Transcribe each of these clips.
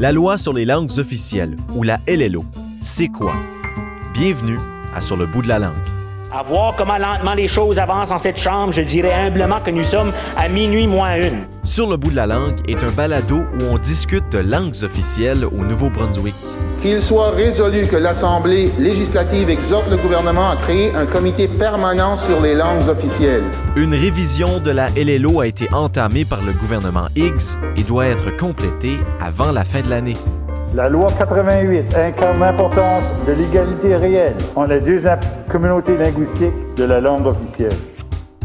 La loi sur les langues officielles, ou la LLO, c'est quoi? Bienvenue à Sur le bout de la langue. À voir comment lentement les choses avancent en cette chambre, je dirais humblement que nous sommes à minuit moins une. Sur le bout de la langue est un balado où on discute de langues officielles au Nouveau-Brunswick. Qu'il soit résolu que l'Assemblée législative exhorte le gouvernement à créer un comité permanent sur les langues officielles. Une révision de la LLO a été entamée par le gouvernement Higgs et doit être complétée avant la fin de l'année. La loi 88 incarne l'importance de l'égalité réelle entre les deux communautés linguistiques de la langue officielle.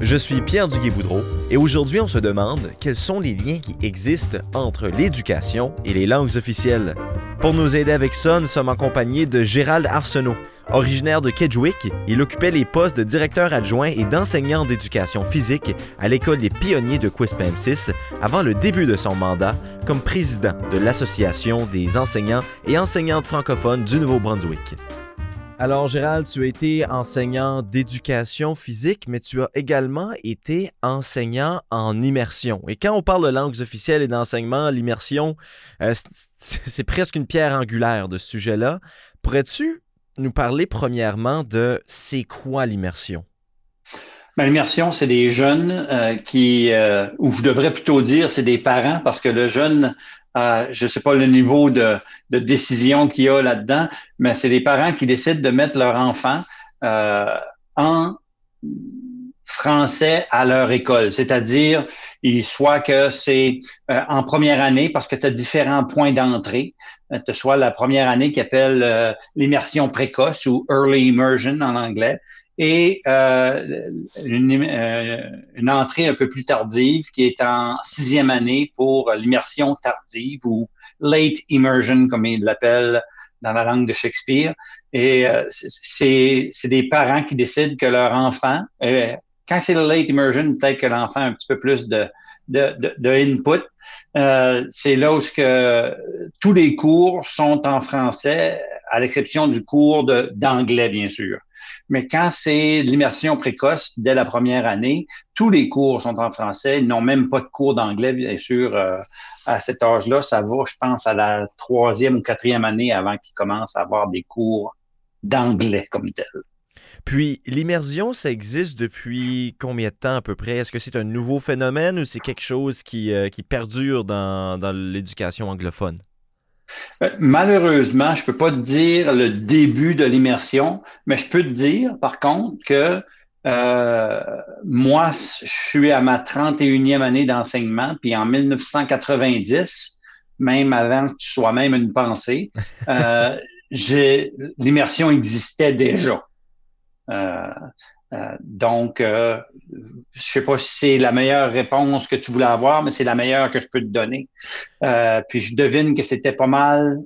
Je suis Pierre Duguay-Boudreau et aujourd'hui on se demande quels sont les liens qui existent entre l'éducation et les langues officielles. Pour nous aider avec ça, nous sommes accompagnés de Gérald Arsenault. Originaire de Kedgewick, il occupait les postes de directeur adjoint et d'enseignant d'éducation physique à l'école des pionniers de Quispamsis avant le début de son mandat comme président de l'Association des enseignants et enseignantes francophones du Nouveau-Brunswick. Alors Gérald, tu as été enseignant d'éducation physique, mais tu as également été enseignant en immersion. Et quand on parle de langues officielles et d'enseignement, l'immersion, euh, c'est presque une pierre angulaire de ce sujet-là. Pourrais-tu nous parler premièrement de c'est quoi l'immersion? Ben, l'immersion, c'est des jeunes euh, qui, euh, ou je devrais plutôt dire, c'est des parents, parce que le jeune, euh, je ne sais pas le niveau de, de décision qu'il y a là-dedans, mais c'est des parents qui décident de mettre leur enfant en français à leur école, c'est-à-dire soit que c'est en première année parce que tu as différents points d'entrée, ce soit la première année qui appelle l'immersion précoce ou early immersion en anglais, et euh, une, euh, une, entrée un peu plus tardive qui est en sixième année pour l'immersion tardive ou late immersion, comme il l'appelle dans la langue de Shakespeare. Et euh, c'est des parents qui décident que leur enfant, euh, quand c'est le late immersion, peut-être que l'enfant a un petit peu plus de, de, de, de input. Euh, c'est là où que tous les cours sont en français, à l'exception du cours d'anglais, bien sûr. Mais quand c'est l'immersion précoce dès la première année, tous les cours sont en français. Ils n'ont même pas de cours d'anglais, bien sûr. Euh, à cet âge-là, ça va, je pense, à la troisième ou quatrième année avant qu'ils commencent à avoir des cours d'anglais comme tel. Puis, l'immersion, ça existe depuis combien de temps à peu près? Est-ce que c'est un nouveau phénomène ou c'est quelque chose qui, euh, perdure dans l'éducation anglophone? Euh, malheureusement, je ne peux pas te dire le début de l'immersion, mais je peux te dire, par contre, que euh, moi, je suis à ma 31e année d'enseignement, puis en 1990, même avant que tu sois même une pensée, euh, l'immersion existait déjà. Euh, euh, donc, euh, je sais pas si c'est la meilleure réponse que tu voulais avoir, mais c'est la meilleure que je peux te donner. Euh, puis je devine que c'était pas mal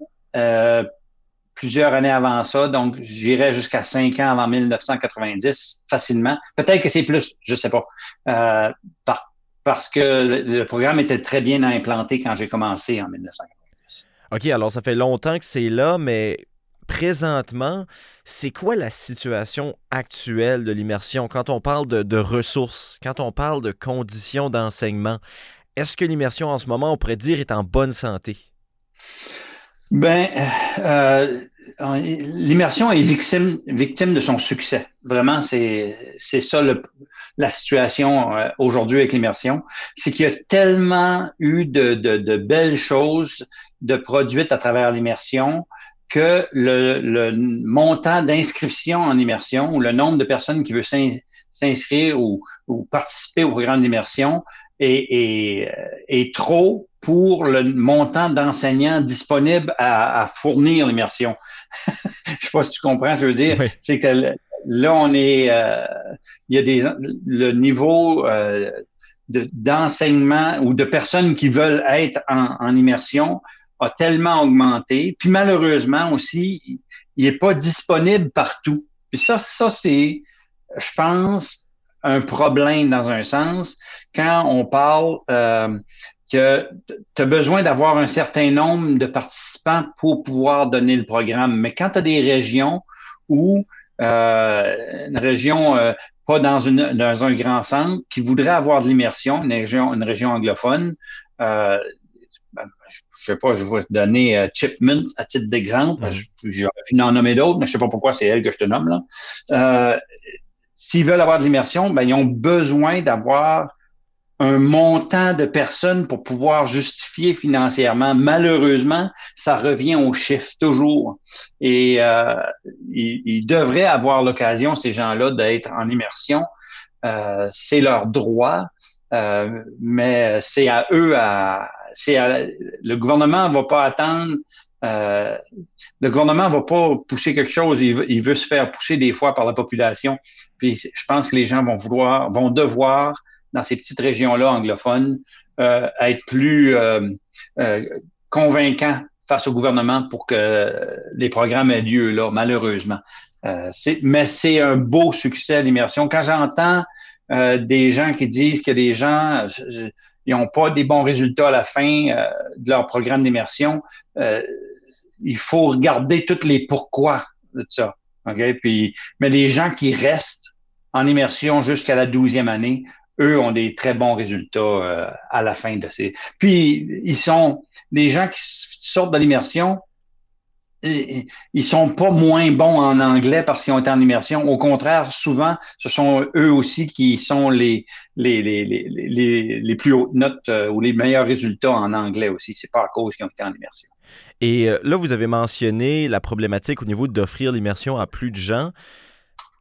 plusieurs années avant ça, donc j'irais jusqu'à cinq ans avant 1990 facilement. Peut-être que c'est plus, je sais pas. parce que le, programme était très bien implanté quand j'ai commencé en 1990. OK, alors ça fait longtemps que c'est là, mais présentement, c'est quoi la situation actuelle de l'immersion? Quand on parle de, ressources, quand on parle de conditions d'enseignement? Est-ce que l'immersion en ce moment, on pourrait dire, est en bonne santé? Ben, euh, l'immersion est victime, victime de son succès. Vraiment, c'est ça la situation euh, aujourd'hui avec l'immersion. C'est qu'il y a tellement eu de, de, belles choses de produites à travers l'immersion que le, montant d'inscription en immersion ou le nombre de personnes qui veulent s'inscrire ou, participer au programme d'immersion est, est, trop pour le montant d'enseignants disponibles à, fournir l'immersion. je sais pas si tu comprends ce que je veux dire. C'est que là, on est, euh, il y a des, le niveau euh, d'enseignement ou de personnes qui veulent être en, en immersion a tellement augmenté. Puis malheureusement aussi, il n'est pas disponible partout. Puis ça, ça c'est, je pense, un problème dans un sens quand on parle euh, que tu as besoin d'avoir un certain nombre de participants pour pouvoir donner le programme. Mais quand tu as des régions où euh, une région euh, pas dans, une, dans un grand centre qui voudrait avoir de l'immersion, une région, une région anglophone, euh, ben, je sais pas, je vais te donner euh, Chipman à titre d'exemple. Mm J'aurais pu en nommer d'autres, mais je sais pas pourquoi c'est elle que je te nomme là. Euh, S'ils veulent avoir de l'immersion, ben, ils ont besoin d'avoir un montant de personnes pour pouvoir justifier financièrement. Malheureusement, ça revient au chiffre toujours. Et euh, ils, devraient avoir l'occasion, ces gens-là, d'être en immersion. Euh, c'est leur droit, euh, mais c'est à eux à, c'est le gouvernement va pas attendre. Euh, le gouvernement va pas pousser quelque chose, il veut, il veut, se faire pousser des fois par la population. Puis je pense que les gens vont vouloir, vont devoir dans ces petites régions-là anglophones euh, être plus euh, euh, convaincants face au gouvernement pour que les programmes aient lieu là, malheureusement. mais c'est un beau succès l'immersion. Quand j'entends des gens qui disent que les gens ils n'ont pas des bons résultats à la fin de leur programme d'immersion, il faut regarder tous les pourquoi de ça. Okay? Puis, mais les gens qui restent en immersion jusqu'à la douzième année eux ont des très bons résultats euh, à la fin de ces. Puis ils sont les gens qui sortent de l'immersion, ils sont pas moins bons en anglais parce qu'ils ont été en immersion. Au contraire, souvent, ce sont eux aussi qui sont les les, les, les, les plus hautes notes euh, ou les meilleurs résultats en anglais aussi. C'est pas à cause qu'ils ont été en immersion. Et euh, là, vous avez mentionné la problématique au niveau d'offrir l'immersion à plus de gens.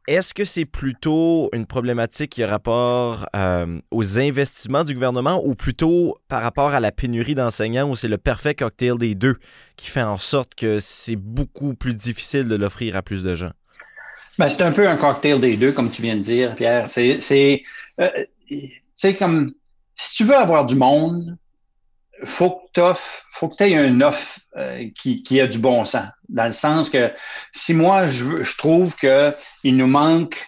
Est-ce que c'est plutôt une problématique qui a rapport euh, aux investissements du gouvernement ou plutôt par rapport à la pénurie d'enseignants où c'est le parfait cocktail des deux qui fait en sorte que c'est beaucoup plus difficile de l'offrir à plus de gens? Ben, c'est un peu un cocktail des deux, comme tu viens de dire, Pierre. C'est euh, comme si tu veux avoir du monde, faut que tu faut que aies un offre euh, qui, qui a du bon sens. Dans le sens que si moi, je, je trouve qu'il nous manque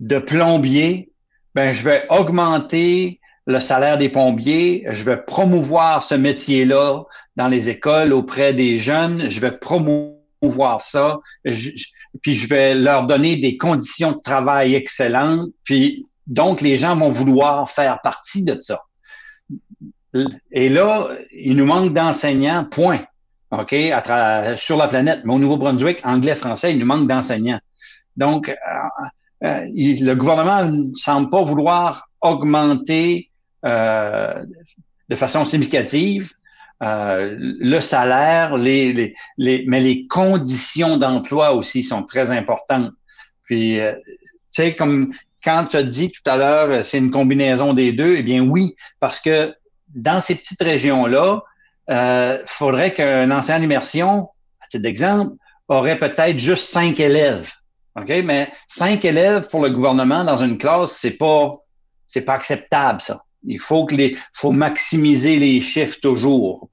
de plombiers, ben, je vais augmenter le salaire des plombiers, je vais promouvoir ce métier-là dans les écoles auprès des jeunes, je vais promouvoir ça, puis je vais leur donner des conditions de travail excellentes, puis donc les gens vont vouloir faire partie de ça. Et là, il nous manque d'enseignants, point. OK, sur la planète. Mais au Nouveau-Brunswick, anglais, français, il nous manque d'enseignants. Donc, euh, euh, le gouvernement ne semble pas vouloir augmenter euh, de façon significative le salaire, les, les, mais les conditions d'emploi aussi sont très importantes. Puis, tu sais, comme quand tu as dit tout à l'heure, c'est une combinaison des deux, eh bien oui, parce que dans ces petites régions-là, il euh, faudrait qu'un enseignant d'immersion, à titre d'exemple, aurait peut-être juste cinq élèves. OK? Mais cinq élèves pour le gouvernement dans une classe, c'est pas, c'est pas acceptable, ça. Il faut que les, faut maximiser les chiffres toujours.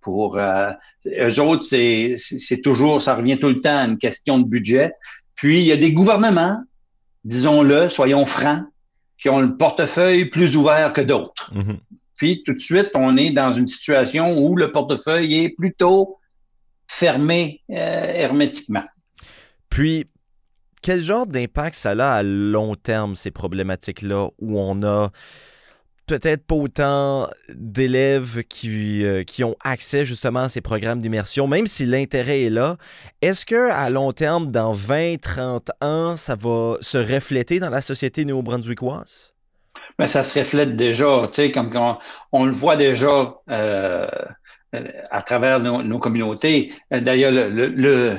Pour, euh, eux autres, c'est, c'est toujours, ça revient tout le temps à une question de budget. Puis, il y a des gouvernements, disons-le, soyons francs, qui ont le portefeuille plus ouvert que d'autres. Mm-hmm. Puis tout de suite, on est dans une situation où le portefeuille est plutôt fermé euh, hermétiquement. Puis, quel genre d'impact ça a à long terme, ces problématiques-là, où on a peut-être pas autant d'élèves qui, euh, qui ont accès justement à ces programmes d'immersion, même si l'intérêt est là. Est-ce que à long terme, dans 20, 30 ans, ça va se refléter dans la société néo-brunswickoise? Mais ça se reflète déjà, tu sais, comme on, le voit déjà euh, à travers nos, communautés. D'ailleurs, le, le,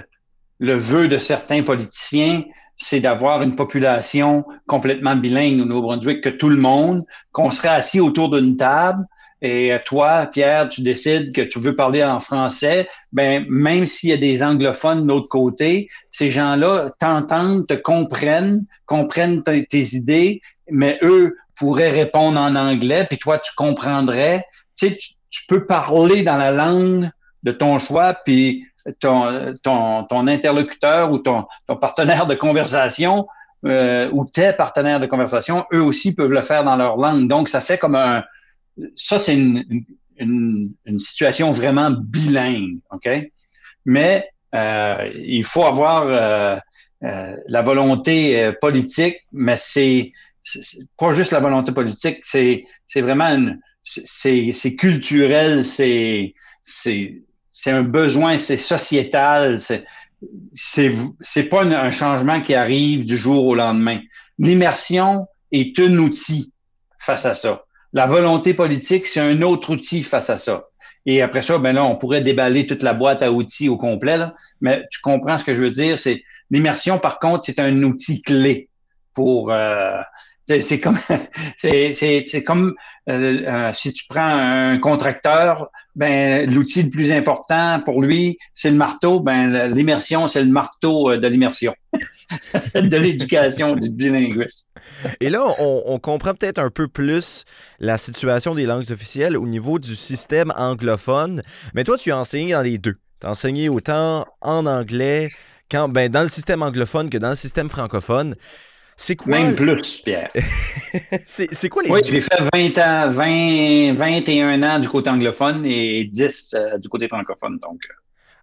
le, vœu de certains politiciens, c'est d'avoir une population complètement bilingue au Nouveau-Brunswick, que tout le monde, qu'on serait assis autour d'une table, et toi, Pierre, tu décides que tu veux parler en français, ben même s'il y a des anglophones de l'autre côté, ces gens-là t'entendent, te comprennent, comprennent tes idées, mais eux pourrait répondre en anglais, puis toi, tu comprendrais. Tu sais, tu, peux parler dans la langue de ton choix, puis ton, ton, ton interlocuteur ou ton, ton partenaire de conversation euh, ou tes partenaires de conversation, eux aussi peuvent le faire dans leur langue. Donc, ça fait comme un... Ça, c'est une, une, une, situation vraiment bilingue, OK? Mais euh, il faut avoir euh, euh la volonté euh, politique, mais c'est pas juste la volonté politique, c'est vraiment culturel, c'est un besoin, c'est sociétal, c'est c'est pas un changement qui arrive du jour au lendemain. L'immersion est un outil face à ça. La volonté politique, c'est un autre outil face à ça. Et après ça, ben là, on pourrait déballer toute la boîte à outils au complet. Là. Mais tu comprends ce que je veux dire? C'est l'immersion, par contre, c'est un outil clé pour. Euh, c'est comme, euh, euh, si tu prends un contracteur, ben l'outil le plus important pour lui, c'est le marteau. Ben l'immersion, c'est le marteau euh, de l'immersion, de l'éducation du bilinguiste. Et là, on, comprend peut-être un peu plus la situation des langues officielles au niveau du système anglophone. Mais toi, tu as enseigné dans les deux. Tu as enseigné autant en anglais, ben, dans le système anglophone que dans le système francophone. C'est quoi? Même plus, Pierre. c'est quoi les Oui, j'ai fait 20 ans, 20, 21 ans du côté anglophone et 10 euh, du côté francophone. Donc.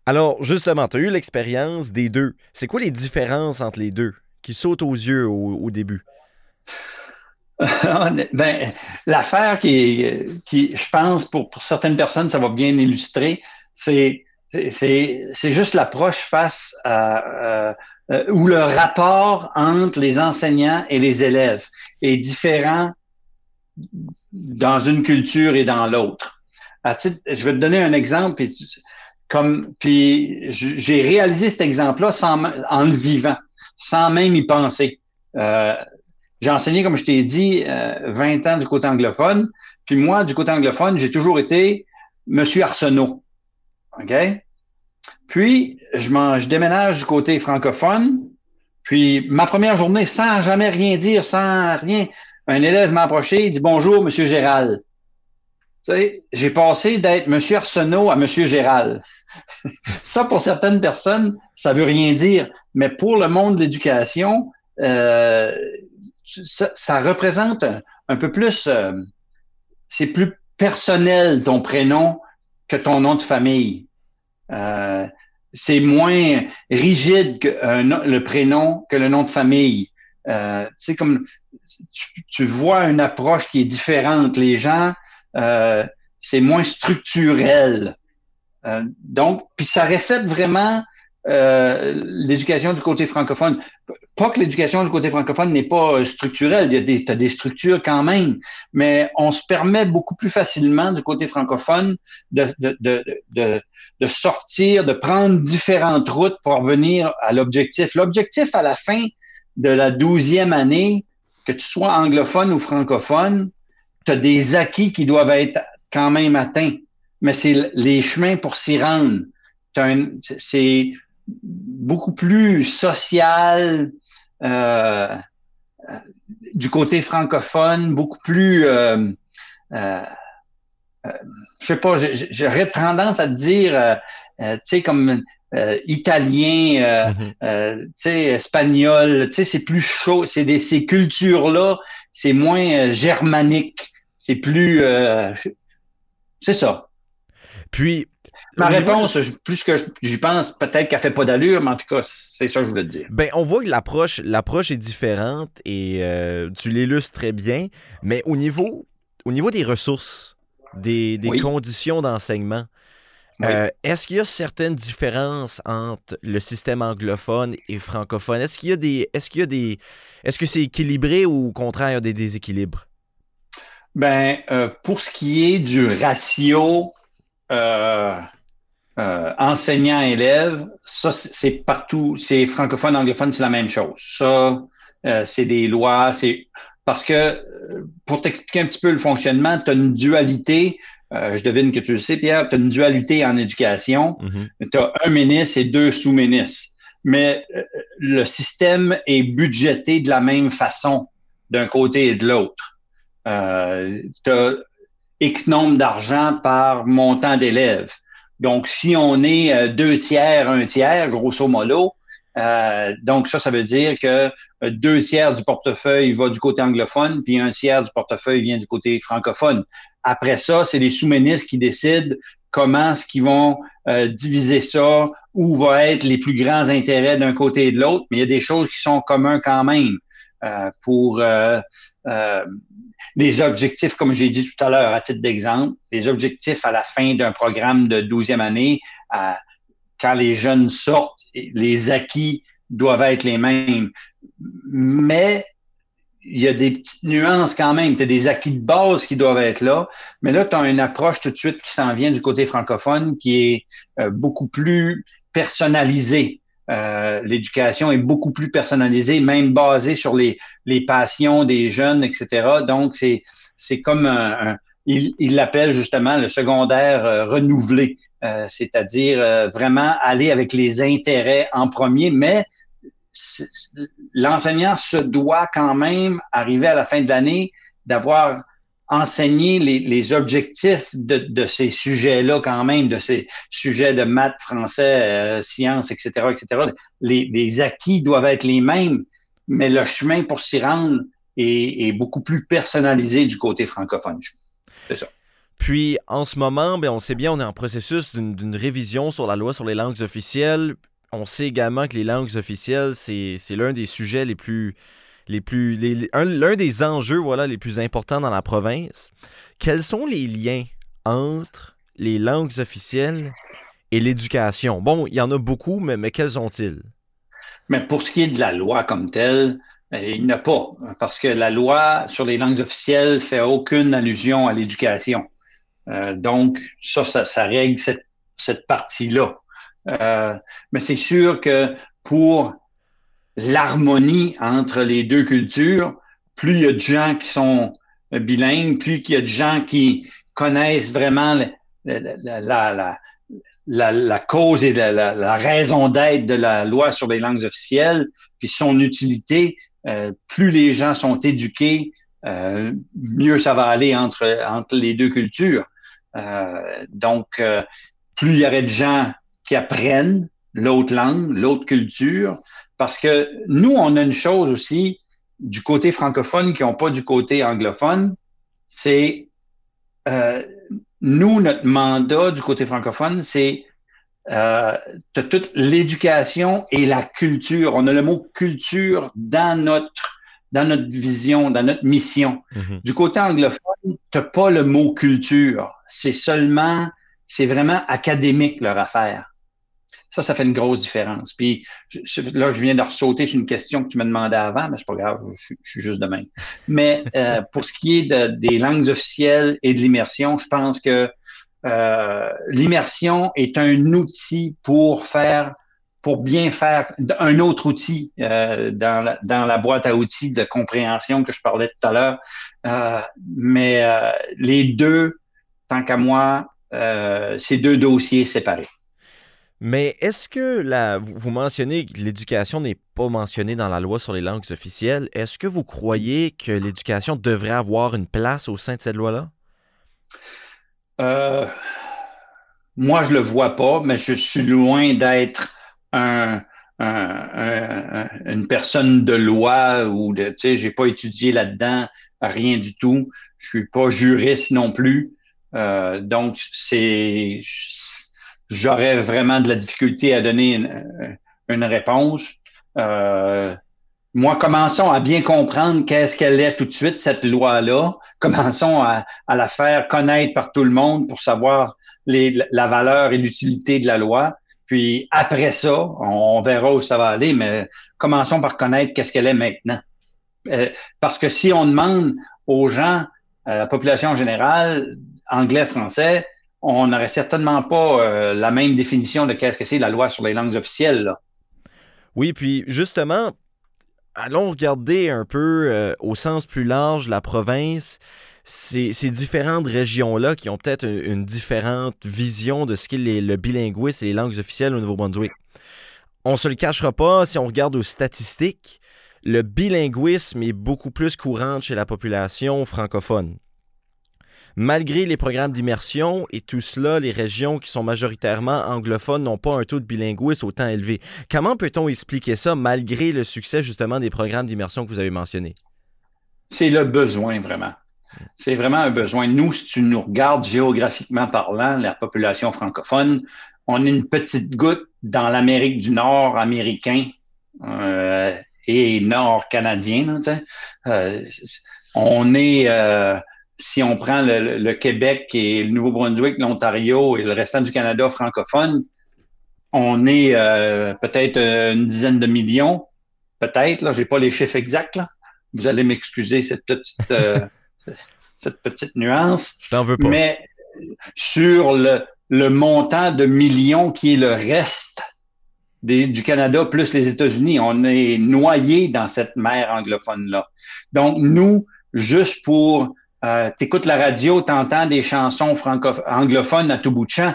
Alors, justement, tu as eu l'expérience des deux. C'est quoi les différences entre les deux qui sautent aux yeux au, début? ben, l'affaire qui, qui, je pense, pour, pour certaines personnes, ça va bien illustrer, c'est c'est juste l'approche face à, euh, où le rapport entre les enseignants et les élèves est différent dans une culture et dans l'autre. Je vais te donner un exemple, puis, comme, puis j'ai réalisé cet exemple-là en le vivant, sans même y penser. Euh, j'ai enseigné, comme je t'ai dit, 20 euh, ans du côté anglophone, puis moi, du côté anglophone, j'ai toujours été Monsieur Arsenault. OK? Puis, je, déménage du côté francophone. Puis, ma première journée, sans jamais rien dire, sans rien, un élève m'a approché, il dit Bonjour, Monsieur Gérald. Tu sais, j'ai passé d'être Monsieur Arsenault à Monsieur Gérald. ça, pour certaines personnes, ça veut rien dire. Mais pour le monde de l'éducation, euh, ça, représente un, peu plus, euh, c'est plus personnel ton prénom que ton nom de famille. Euh, c'est moins rigide que le prénom que le nom de famille. Euh, comme tu, vois une approche qui est différente. Les gens, euh, c'est moins structurel. donc, puis ça reflète vraiment euh, l'éducation du côté francophone. Pas que l'éducation du côté francophone n'est pas euh, structurelle, il y a des, as des structures quand même, mais on se permet beaucoup plus facilement du côté francophone de, de, de, de, de sortir, de prendre différentes routes pour revenir à l'objectif. L'objectif à la fin de la douzième année, que tu sois anglophone ou francophone, tu as des acquis qui doivent être quand même atteints. Mais c'est les chemins pour s'y rendre. C'est beaucoup plus social euh, du côté francophone, beaucoup plus, euh, euh, je sais pas, j'aurais tendance à te dire, tu sais, comme italien, mm-hmm. tu sais, espagnol, tu sais, c'est plus chaud, c'est des ces cultures-là, c'est moins germanique, c'est plus, c'est ça. Puis, Ma réponse, plus que j'y pense, peut-être qu'elle fait pas d'allure, mais en tout cas, c'est ça que je voulais te dire. Ben, on voit que l'approche, l'approche est différente et euh, tu l'illustres très bien, mais au niveau, au niveau des ressources, des, conditions d'enseignement, euh, est-ce qu'il y a certaines différences entre le système anglophone et francophone? Est-ce qu'il y a des. Est-ce qu'il y a des. Est-ce que c'est équilibré ou au contraire, il y a des déséquilibres? Ben, euh, pour ce qui est du ratio euh, enseignant-élève, ça, c'est partout, c'est francophone, anglophone, c'est la même chose. Ça, euh, c'est des lois, c'est parce que euh, pour t'expliquer un petit peu le fonctionnement, tu as une dualité. je devine que tu le sais, Pierre, tu as une dualité en éducation. Mm-hmm. Tu as un ministre et deux sous-ministres. Mais le système est budgété de la même façon d'un côté et de l'autre. tu as X nombre d'argent par montant d'élèves. Donc, si on est euh, deux tiers, un tiers, grosso modo, euh, donc ça, ça veut dire que euh, deux tiers du portefeuille va du côté anglophone, puis un tiers du portefeuille vient du côté francophone. Après ça, c'est les sous-ministres qui décident comment est-ce qu'ils vont diviser ça, où vont être les plus grands intérêts d'un côté et de l'autre, mais il y a des choses qui sont communes quand même. Pour les objectifs, comme j'ai dit tout à l'heure, à titre d'exemple, les objectifs à la fin d'un programme de 12e année, quand les jeunes sortent, les acquis doivent être les mêmes. Mais il y a des petites nuances quand même. Tu as des acquis de base qui doivent être là. Mais là, tu as une approche tout de suite qui s'en vient du côté francophone qui est euh, beaucoup plus personnalisée. Euh, l'éducation est beaucoup plus personnalisée, même basée sur les, les passions des jeunes, etc. Donc, c'est, c'est comme un, il, il l'appelle justement le secondaire euh, renouvelé, c'est-à-dire vraiment aller avec les intérêts en premier, mais l'enseignant se doit quand même arriver à la fin de l'année d'avoir enseigné les, objectifs de, ces sujets-là quand même, de ces sujets de maths, français, euh, sciences, etc., etc. Les, acquis doivent être les mêmes, mais le chemin pour s'y rendre est, beaucoup plus personnalisé du côté francophone. C'est ça. Puis, en ce moment, ben, on sait bien, on est en processus d'une révision sur la loi sur les langues officielles on sait également que les langues officielles, c'est l'un des sujets les plus. Les plus l'un des enjeux voilà, les plus importants dans la province. Quels sont les liens entre les langues officielles et l'éducation? Bon, il y en a beaucoup, mais, quels sont-ils? Mais pour ce qui est de la loi comme telle, ben, il n'y en a pas, parce que la loi sur les langues officielles fait aucune allusion à l'éducation. Euh, donc, ça, ça, règle cette, cette partie-là. Euh, mais c'est sûr que pour l'harmonie entre les deux cultures, plus il y a de gens qui sont bilingues, plus il y a de gens qui connaissent vraiment la, cause et la, raison d'être de la loi sur les langues officielles, puis son utilité, euh, plus les gens sont éduqués, euh, mieux ça va aller entre, entre les deux cultures. donc, plus il y aurait de gens qui apprennent l'autre langue, l'autre culture, parce que nous, on a une chose aussi du côté francophone qui n'ont pas du côté anglophone, c'est euh, nous, notre mandat du côté francophone, c'est euh, toute l'éducation et la culture. On a le mot culture dans notre dans notre vision, dans notre mission. Mm-hmm. Du côté anglophone, tu n'as pas le mot culture. C'est seulement, c'est vraiment académique leur affaire. Ça, ça fait une grosse différence. Puis là, je viens de ressauter sur une question que tu me demandais avant, mais c'est pas grave, je, suis juste de même. Mais euh, pour ce qui est des langues officielles et de l'immersion, je pense que euh, l'immersion est un outil pour faire pour bien faire un autre outil euh, dans, la, dans la boîte à outils de compréhension que je parlais tout à l'heure. Euh, mais euh, les deux, tant qu'à moi, euh, c'est deux dossiers séparés. Mais est-ce que la, vous mentionnez que l'éducation n'est pas mentionnée dans la loi sur les langues officielles. Est-ce que vous croyez que l'éducation devrait avoir une place au sein de cette loi-là? Euh, moi, je le vois pas, mais je suis loin d'être un, une personne de loi ou de, pas étudié là-dedans, rien du tout. Je suis pas juriste non plus. Euh, donc, c'est j'aurais vraiment de la difficulté à donner une, réponse. Euh, moi, commençons à bien comprendre qu'est-ce qu'elle est tout de suite, cette loi-là. Commençons à, la faire connaître par tout le monde pour savoir les, la valeur et l'utilité de la loi. Puis après ça, on, verra où ça va aller, mais commençons par connaître qu'est-ce qu'elle est maintenant. Euh, parce que si on demande aux gens, à la population générale, anglais, français, on n'aurait certainement pas euh, la même définition de qu'est-ce que c'est la loi sur les langues officielles. Oui, puis justement, allons regarder un peu euh, au sens plus large la province. Ces, différentes régions-là qui ont peut-être une, différente vision de ce qu'est le bilinguisme et les langues officielles au Nouveau-Brunswick. On se le cachera pas, si on regarde aux statistiques, le bilinguisme est beaucoup plus courant chez la population francophone. Malgré les programmes d'immersion et tout cela, les régions qui sont majoritairement anglophones n'ont pas un taux de bilinguisme autant élevé. Comment peut-on expliquer ça malgré le succès justement des programmes d'immersion que vous avez mentionnés? C'est le besoin vraiment. C'est vraiment un besoin. Nous, si tu nous regardes géographiquement parlant, la population francophone, on est une petite goutte dans l'Amérique du Nord américain. Euh, et nord-canadien. on est, si on prend le, Québec et le Nouveau-Brunswick, l'Ontario et le restant du Canada francophone, on est peut-être une dizaine de millions, peut-être. Là, j'ai pas les chiffres exacts. Là. Vous allez m'excuser cette petite, cette petite nuance. veux pas. Mais sur le, le montant de millions qui est le reste du Canada plus les États-Unis. On est noyé dans cette mer anglophone-là. Donc, nous, juste pour... Euh, t'écoutes la radio, t'entends des chansons anglophones à tout bout de champ.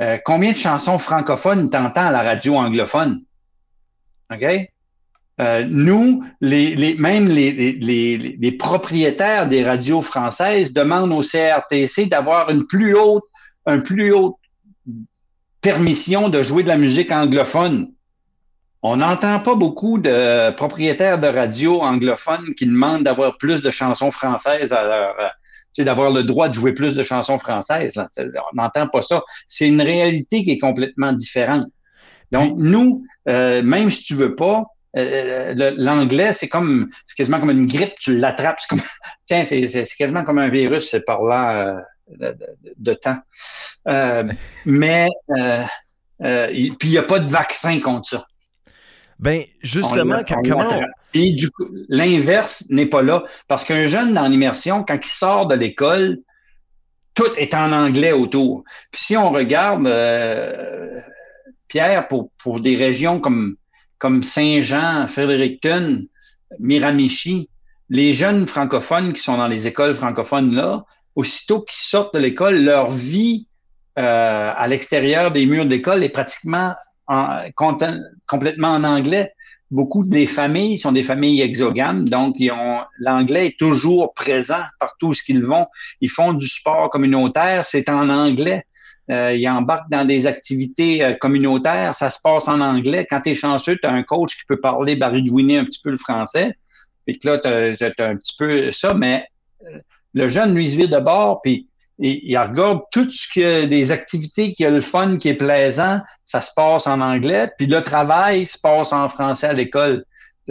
Euh, combien de chansons francophones t'entends à la radio anglophone? OK? Euh, nous, les, même les, propriétaires des radios françaises demandent au CRTC d'avoir une plus haute permission de jouer de la musique anglophone. On n'entend pas beaucoup de propriétaires de radios anglophones qui demandent d'avoir plus de chansons françaises à leur, euh, d'avoir le droit de jouer plus de chansons françaises. Là. On n'entend pas ça. C'est une réalité qui est complètement différente. Donc, nous, euh, même si tu veux pas, euh, l'anglais, c'est comme, c'est quasiment comme une grippe, tu l'attrapes. Comme, tiens, c'est quasiment comme un virus, c'est par là de, temps. Euh, mais puis il n'y a pas de vaccin contre ça. Ben justement, comment Et du coup, l'inverse n'est pas là parce qu'un jeune dans l'immersion, quand il sort de l'école, tout est en anglais autour. Puis si on regarde Pierre pour, pour des régions comme comme Saint-Jean, Fredericton, Miramichi, les jeunes francophones qui sont dans les écoles francophones là, aussitôt qu'ils sortent de l'école, leur vie euh, à l'extérieur des murs de l'école est pratiquement en, complètement en anglais. Beaucoup des familles sont des familles exogames, donc l'anglais est toujours présent partout où ils vont. Ils font du sport communautaire, c'est en anglais. Euh, ils embarquent dans des activités euh, communautaires, ça se passe en anglais. Quand tu es chanceux, tu as un coach qui peut parler baridouiner un petit peu le français. Puis là, tu un petit peu ça, mais euh, le jeune, lui, se vit de bord, puis il, regarde tout ce que des activités qui a le fun, qui est plaisant, ça se passe en anglais, puis le travail se passe en français à l'école.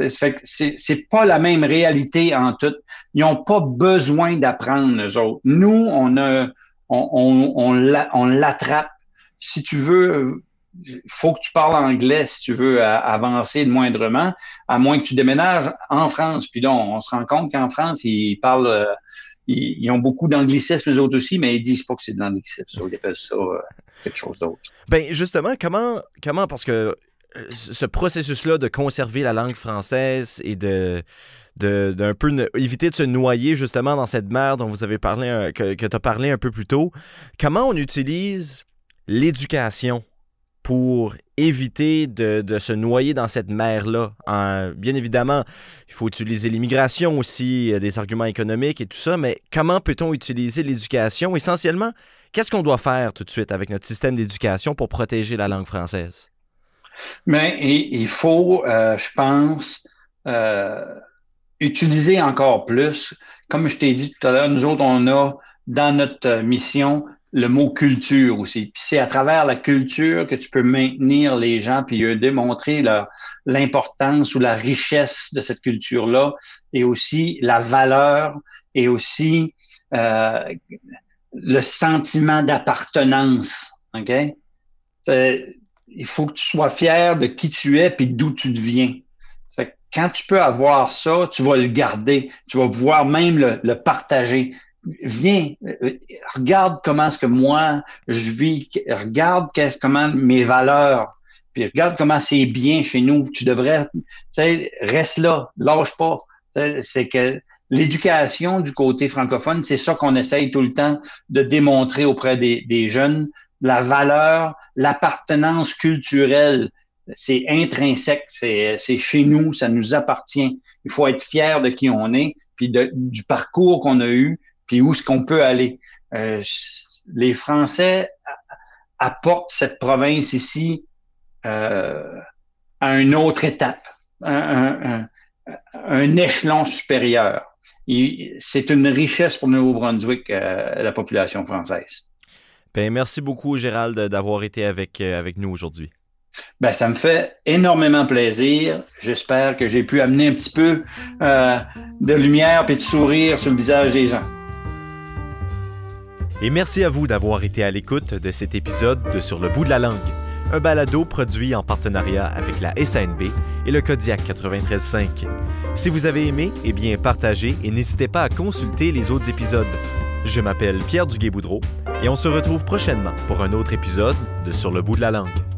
c'est pas la même réalité en tout. Ils n'ont pas besoin d'apprendre, nous autres. Nous, on a, on, on, on l'attrape. Si tu veux, il faut que tu parles anglais si tu veux avancer de moindrement, à moins que tu déménages en France. Puis donc, on se rend compte qu'en France, ils parlent euh, ils, ont beaucoup d'anglicisme, eux autres aussi, mais ils disent pas que c'est de l'anglicisme. Ils appellent ça euh, quelque chose d'autre. Ben justement, comment, comment parce que euh, ce processus-là de conserver la langue française et de d'un peu éviter de se noyer justement dans cette mer dont vous avez parlé, que, que tu as parlé un peu plus tôt. Comment on utilise l'éducation pour éviter de, se noyer dans cette mer-là. bien évidemment, il faut utiliser l'immigration aussi, des arguments économiques et tout ça, mais comment peut-on utiliser l'éducation? Essentiellement, qu'est-ce qu'on doit faire tout de suite avec notre système d'éducation pour protéger la langue française? Mais il faut, euh, je pense, euh, utiliser encore plus. Comme je t'ai dit tout à l'heure, nous autres, on a dans notre mission le mot culture aussi. C'est à travers la culture que tu peux maintenir les gens puis eux démontrer l'importance ou la richesse de cette culture-là et aussi la valeur et aussi euh, le sentiment d'appartenance. OK? Euh, il faut que tu sois fier de qui tu es puis d'où tu deviens. Fait quand tu peux avoir ça, tu vas le garder. Tu vas pouvoir même le, le partager viens, regarde comment est-ce que moi je vis, regarde qu'est-ce comment mes valeurs, puis regarde comment c'est bien chez nous. Tu devrais, tu sais, reste là, lâche pas. C'est que l'éducation du côté francophone, c'est ça qu'on essaye tout le temps de démontrer auprès des, jeunes, la valeur, l'appartenance culturelle. C'est intrinsèque, c'est chez nous, ça nous appartient. Il faut être fier de qui on est, puis du parcours qu'on a eu, puis où est-ce qu'on peut aller? Euh, les Français apportent cette province ici euh, à une autre étape, un, échelon supérieur. C'est une richesse pour Nouveau-Brunswick, euh, la population française. Ben, merci beaucoup, Gérald, d'avoir été avec, avec nous aujourd'hui. Ben, ça me fait énormément plaisir. J'espère que j'ai pu amener un petit peu euh, de lumière et de sourire sur le visage des gens. Et merci à vous d'avoir été à l'écoute de cet épisode de Sur le bout de la langue, un balado produit en partenariat avec la SANB et le Kodiak 93.5. Si vous avez aimé, eh bien partagez et n'hésitez pas à consulter les autres épisodes. Je m'appelle Pierre Duguay-Boudreau et on se retrouve prochainement pour un autre épisode de Sur le bout de la langue.